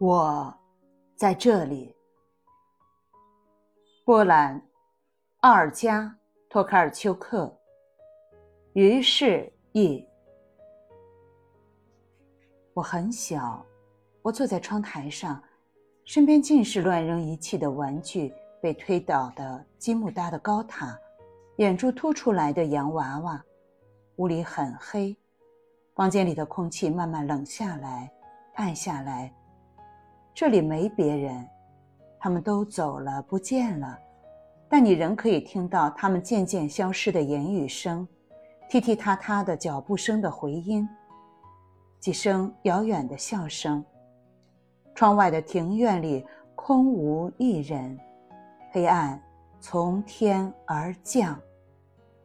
我在这里。波兰，奥尔加·托卡尔丘克。于是译。我很小，我坐在窗台上，身边尽是乱扔一气的玩具，被推倒的积木搭的高塔，眼珠凸出来的洋娃娃。屋里很黑，房间里的空气慢慢冷下来，暗下来。这里没别人，他们都走了，不见了，但你仍可以听到他们渐渐消失的言语声，踢踢踏踏的脚步声的回音，几声遥远的笑声。窗外的庭院里空无一人，黑暗从天而降，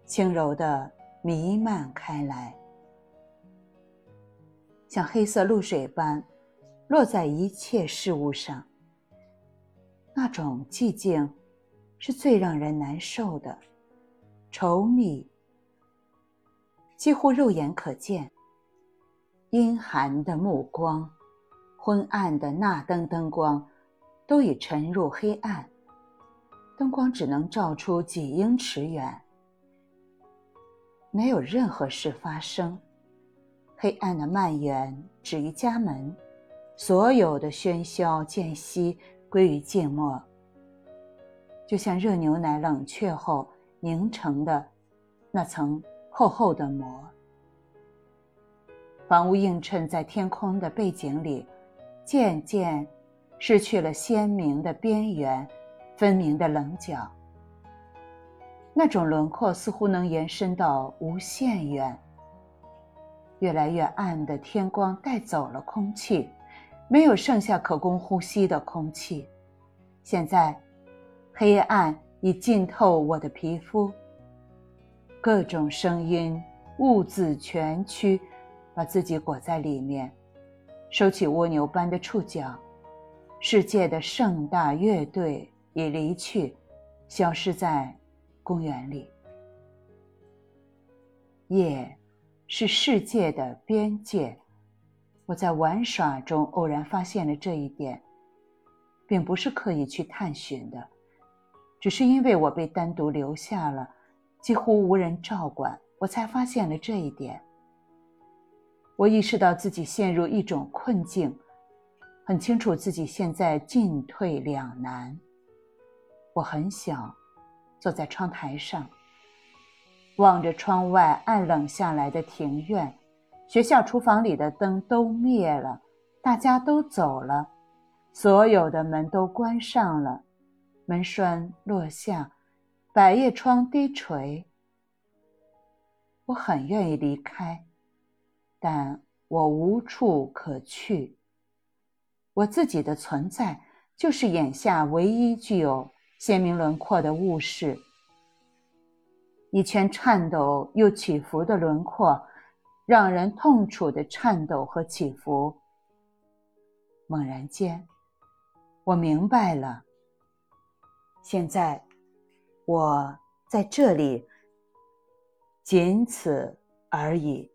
轻柔的弥漫开来，像黑色露水般。落在一切事物上，那种寂静是最让人难受的，稠密，几乎肉眼可见。阴寒的目光，昏暗的那灯灯光，都已沉入黑暗。灯光只能照出几英尺远，没有任何事发生。黑暗的蔓延止于家门。所有的喧嚣间隙归于静默，就像热牛奶冷却后凝成的那层厚厚的膜。房屋映衬在天空的背景里，渐渐失去了鲜明的边缘、分明的棱角。那种轮廓似乎能延伸到无限远。越来越暗的天光带走了空气。没有剩下可供呼吸的空气，现在，黑暗已浸透我的皮肤。各种声音兀自蜷曲，把自己裹在里面，收起蜗牛般的触角。世界的盛大乐队已离去，消失在公园里。夜，是世界的边界。我在玩耍中偶然发现了这一点，并不是刻意去探寻的，只是因为我被单独留下了，几乎无人照管，我才发现了这一点。我意识到自己陷入一种困境，很清楚自己现在进退两难。我很小，坐在窗台上，望着窗外暗冷下来的庭院。学校厨房里的灯都灭了，大家都走了，所有的门都关上了，门栓落下，百叶窗低垂。我很愿意离开，但我无处可去。我自己的存在就是眼下唯一具有鲜明轮廓的物事，一圈颤抖又起伏的轮廓。让人痛楚的颤抖和起伏。猛然间，我明白了。现在，我在这里，仅此而已。